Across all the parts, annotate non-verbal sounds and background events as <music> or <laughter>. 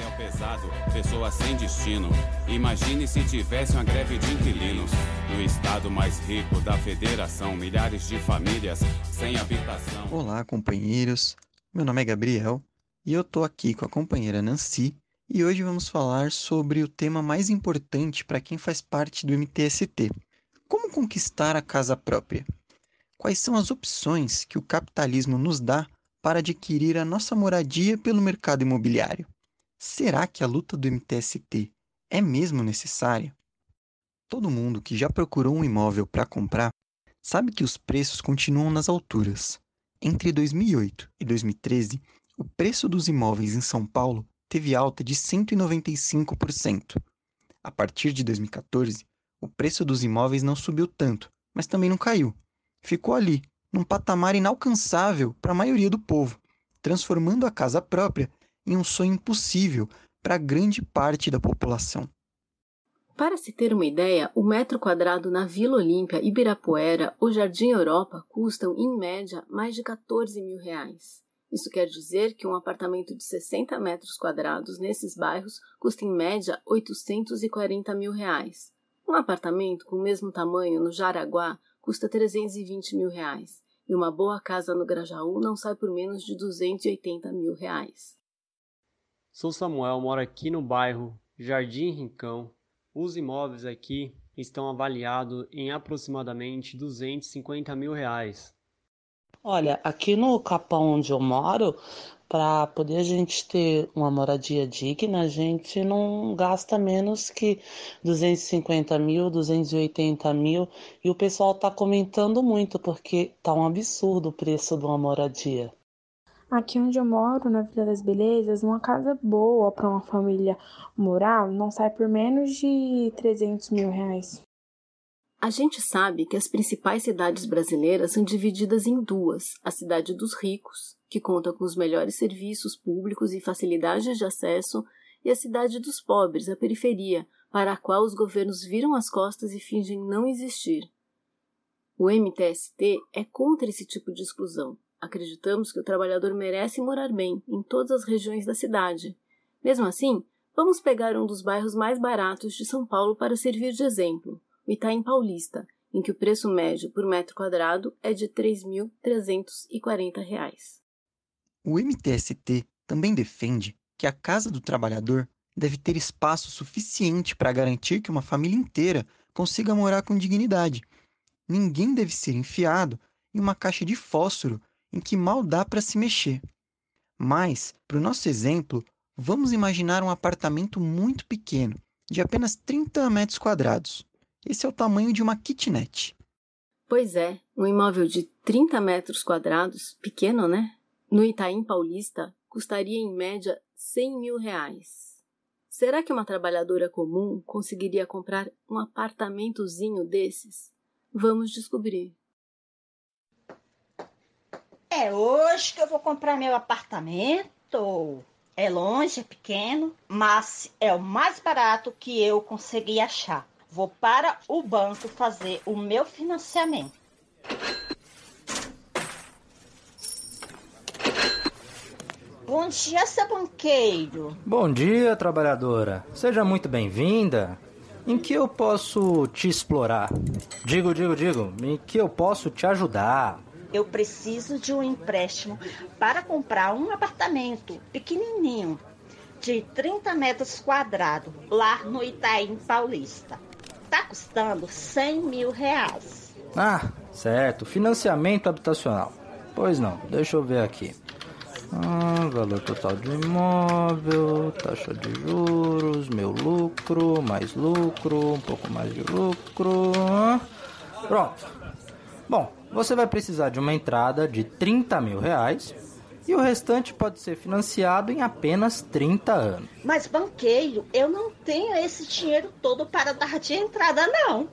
aluguel pesado, pessoas sem destino. Imagine se tivesse uma greve de inquilinos. No estado mais rico da federação, milhares de famílias sem habitação. Olá, companheiros. Meu nome é Gabriel e eu tô aqui com a companheira Nancy e hoje vamos falar sobre o tema mais importante para quem faz parte do MTST: como conquistar a casa própria. Quais são as opções que o capitalismo nos dá para adquirir a nossa moradia pelo mercado imobiliário? Será que a luta do MTST é mesmo necessária? Todo mundo que já procurou um imóvel para comprar sabe que os preços continuam nas alturas. Entre 2008 e 2013, o preço dos imóveis em São Paulo teve alta de 195%. A partir de 2014, o preço dos imóveis não subiu tanto, mas também não caiu. Ficou ali, num patamar inalcançável para a maioria do povo, transformando a casa própria em um sonho impossível para grande parte da população. Para se ter uma ideia, o metro quadrado na Vila Olímpia, Ibirapuera ou Jardim Europa custam, em média, mais de 14 mil reais. Isso quer dizer que um apartamento de 60 metros quadrados nesses bairros custa em média 840 mil reais. Um apartamento com o mesmo tamanho no Jaraguá custa 320 mil reais. E uma boa casa no Grajaú não sai por menos de 280 mil reais. Sou Samuel, moro aqui no bairro Jardim Rincão. Os imóveis aqui estão avaliados em aproximadamente 250 mil reais. Olha, aqui no Capão onde eu moro, para poder a gente ter uma moradia digna, a gente não gasta menos que 250 mil, 280 mil, e o pessoal está comentando muito porque tá um absurdo o preço de uma moradia. Aqui onde eu moro, na Vila das Belezas, uma casa boa para uma família morar não sai por menos de 300 mil reais. A gente sabe que as principais cidades brasileiras são divididas em duas: a cidade dos ricos, que conta com os melhores serviços públicos e facilidades de acesso, e a cidade dos pobres, a periferia, para a qual os governos viram as costas e fingem não existir. O MTST é contra esse tipo de exclusão. Acreditamos que o trabalhador merece morar bem em todas as regiões da cidade. Mesmo assim, vamos pegar um dos bairros mais baratos de São Paulo para servir de exemplo o Itaim Paulista, em que o preço médio por metro quadrado é de R$ 3.340. O MTST também defende que a casa do trabalhador deve ter espaço suficiente para garantir que uma família inteira consiga morar com dignidade. Ninguém deve ser enfiado em uma caixa de fósforo em que mal dá para se mexer. Mas, para o nosso exemplo, vamos imaginar um apartamento muito pequeno, de apenas 30 metros quadrados. Esse é o tamanho de uma kitnet. Pois é, um imóvel de 30 metros quadrados, pequeno, né? No Itaim Paulista, custaria em média 100 mil reais. Será que uma trabalhadora comum conseguiria comprar um apartamentozinho desses? Vamos descobrir. É hoje que eu vou comprar meu apartamento. É longe, é pequeno, mas é o mais barato que eu consegui achar. Vou para o banco fazer o meu financiamento. Bom dia, seu banqueiro. Bom dia, trabalhadora. Seja muito bem-vinda. Em que eu posso te explorar? Digo, digo, digo, em que eu posso te ajudar? Eu preciso de um empréstimo para comprar um apartamento pequenininho, de 30 metros quadrados, lá no Itaim Paulista está custando 100 mil reais. Ah, certo. Financiamento habitacional. Pois não, deixa eu ver aqui. Ah, valor total do imóvel, taxa de juros, meu lucro, mais lucro, um pouco mais de lucro. Pronto. Bom, você vai precisar de uma entrada de 30 mil reais e o restante pode ser financiado em apenas 30 anos. Mas, banqueiro, eu não tenho esse dinheiro todo para dar de entrada, não.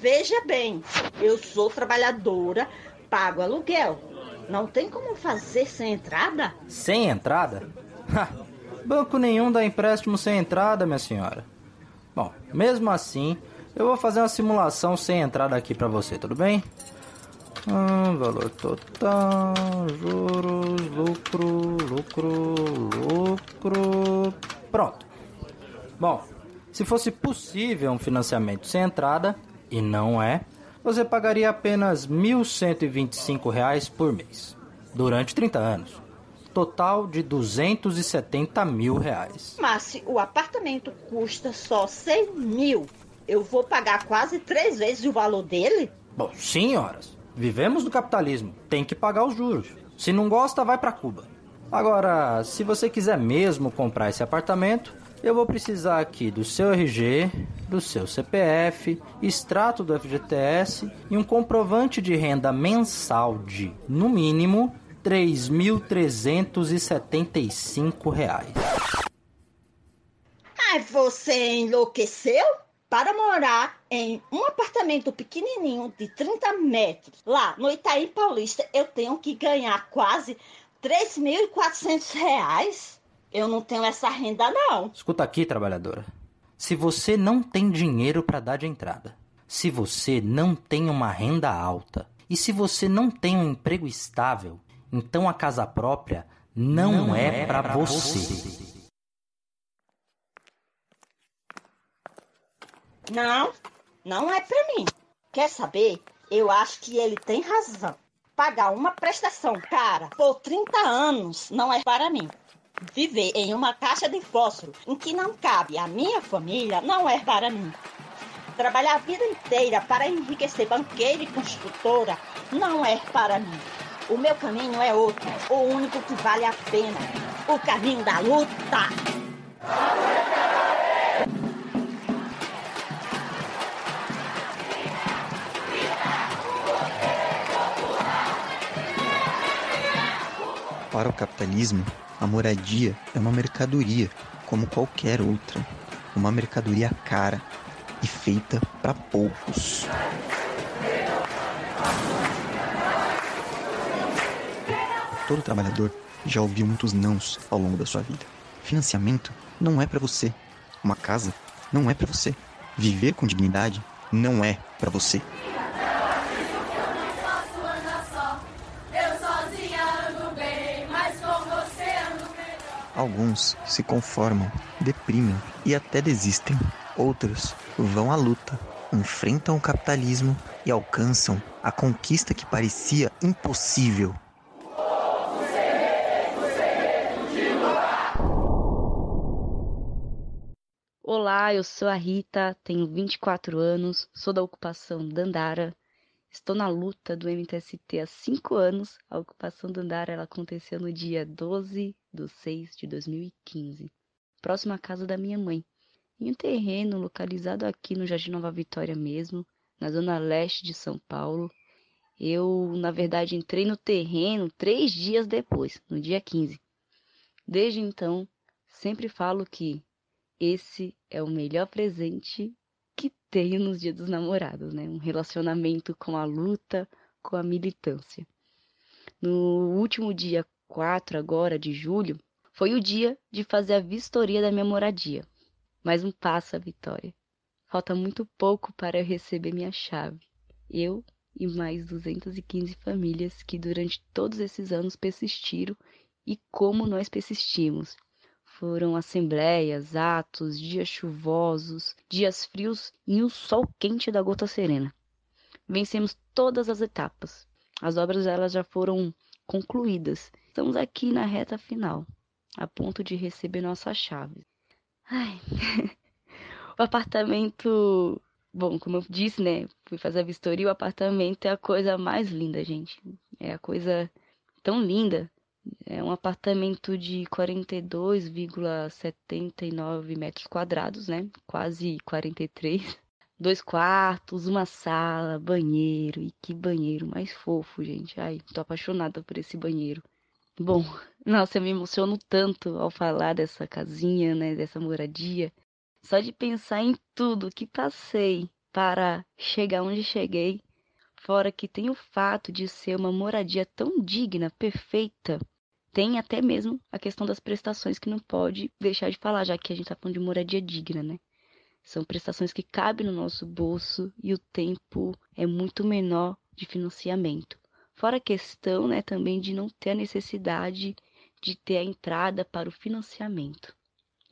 Veja bem, eu sou trabalhadora, pago aluguel. Não tem como fazer sem entrada? Sem entrada? Banco nenhum dá empréstimo sem entrada, minha senhora. Bom, mesmo assim, eu vou fazer uma simulação sem entrada aqui para você, tudo bem? Ah, valor total, juros, lucro, lucro, lucro. Pronto. Bom, se fosse possível um financiamento sem entrada, e não é, você pagaria apenas R$ 1.125 por mês, durante 30 anos. Total de 270 mil reais. Mas se o apartamento custa só 100 mil, eu vou pagar quase três vezes o valor dele? Bom, senhoras, vivemos no capitalismo, tem que pagar os juros. Se não gosta, vai para Cuba. Agora, se você quiser mesmo comprar esse apartamento, eu vou precisar aqui do seu RG, do seu CPF, extrato do FGTS e um comprovante de renda mensal de, no mínimo, R$ 3.375. Ai, você enlouqueceu? Para morar em um apartamento pequenininho de 30 metros, lá no Itaí Paulista, eu tenho que ganhar quase 3.400 reais? Eu não tenho essa renda, não. Escuta aqui, trabalhadora. Se você não tem dinheiro para dar de entrada, se você não tem uma renda alta e se você não tem um emprego estável, então a casa própria não, não é, é para você. você. Não, não é para mim. Quer saber? Eu acho que ele tem razão. Pagar uma prestação cara por 30 anos não é para mim. Viver em uma caixa de fósforo em que não cabe a minha família não é para mim. Trabalhar a vida inteira para enriquecer banqueira e construtora não é para mim. O meu caminho é outro, o único que vale a pena. O caminho da luta. Para o capitalismo, a moradia é uma mercadoria como qualquer outra. Uma mercadoria cara e feita para poucos. Todo trabalhador já ouviu muitos nãos ao longo da sua vida. Financiamento não é para você. Uma casa não é para você. Viver com dignidade não é para você. Alguns se conformam, deprimem e até desistem. Outros vão à luta, enfrentam o capitalismo e alcançam a conquista que parecia impossível. Olá, eu sou a Rita, tenho 24 anos, sou da ocupação Dandara. Estou na luta do MTST há 5 anos. A ocupação Dandara ela aconteceu no dia 12 de 6 de 2015, próximo à casa da minha mãe, em um terreno localizado aqui no Jardim Nova Vitória mesmo, na zona leste de São Paulo. Eu, na verdade, entrei no terreno três dias depois, no dia 15. Desde então, sempre falo que esse é o melhor presente tenho nos dias dos namorados, né? Um relacionamento com a luta, com a militância. No último dia 4 agora de julho, foi o dia de fazer a vistoria da minha moradia. Mais um passo a vitória. Falta muito pouco para eu receber minha chave. Eu e mais 215 famílias que durante todos esses anos persistiram e como nós persistimos. Foram assembleias, atos, dias chuvosos, dias frios e o sol quente da gota serena. Vencemos todas as etapas. As obras elas já foram concluídas Estamos aqui na reta final, a ponto de receber nossa chave. Ai. <laughs> o apartamento. Bom, como eu disse, né? Fui fazer a vistoria. O apartamento é a coisa mais linda, gente. É a coisa tão linda. É um apartamento de 42,79 metros quadrados, né? Quase 43. <laughs> Dois quartos, uma sala, banheiro. E que banheiro mais fofo, gente. Ai, tô apaixonada por esse banheiro. Bom, <laughs> nossa, eu me emociono tanto ao falar dessa casinha, né, dessa moradia. Só de pensar em tudo que passei para chegar onde cheguei, fora que tem o fato de ser uma moradia tão digna, perfeita, tem até mesmo a questão das prestações que não pode deixar de falar, já que a gente está falando de moradia digna, né? São prestações que cabem no nosso bolso e o tempo é muito menor de financiamento. Fora a questão né, também de não ter a necessidade de ter a entrada para o financiamento.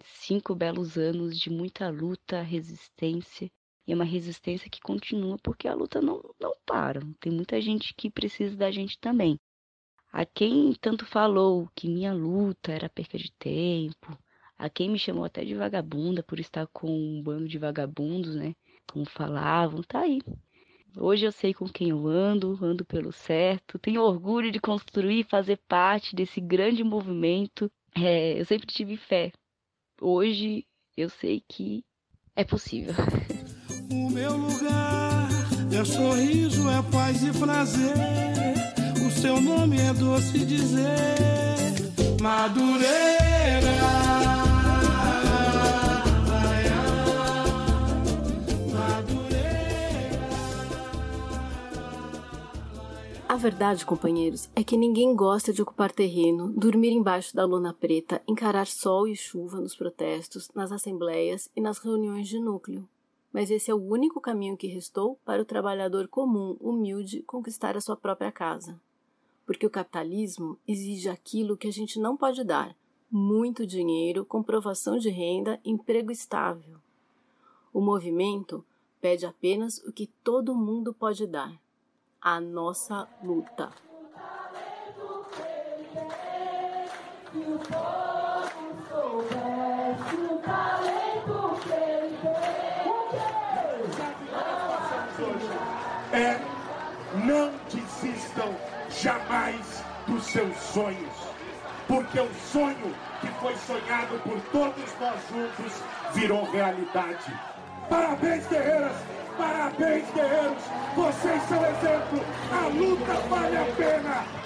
cinco belos anos de muita luta, resistência. E é uma resistência que continua porque a luta não, não para. Tem muita gente que precisa da gente também. A quem tanto falou que minha luta era perca de tempo, a quem me chamou até de vagabunda por estar com um bando de vagabundos, né? Como falavam, tá aí. Hoje eu sei com quem eu ando, ando pelo certo. Tenho orgulho de construir e fazer parte desse grande movimento. É, eu sempre tive fé. Hoje eu sei que é possível. <laughs> O meu lugar é sorriso, é paz e prazer. Seu nome é doce dizer, Madureira. A verdade, companheiros, é que ninguém gosta de ocupar terreno, dormir embaixo da lona preta, encarar sol e chuva nos protestos, nas assembleias e nas reuniões de núcleo. Mas esse é o único caminho que restou para o trabalhador comum, humilde, conquistar a sua própria casa. Porque o capitalismo exige aquilo que a gente não pode dar: muito dinheiro, comprovação de renda, emprego estável. O movimento pede apenas o que todo mundo pode dar a nossa luta. Jamais dos seus sonhos, porque o sonho que foi sonhado por todos nós juntos virou realidade. Parabéns, guerreiras! Parabéns, guerreiros! Vocês são exemplo! A luta vale a pena!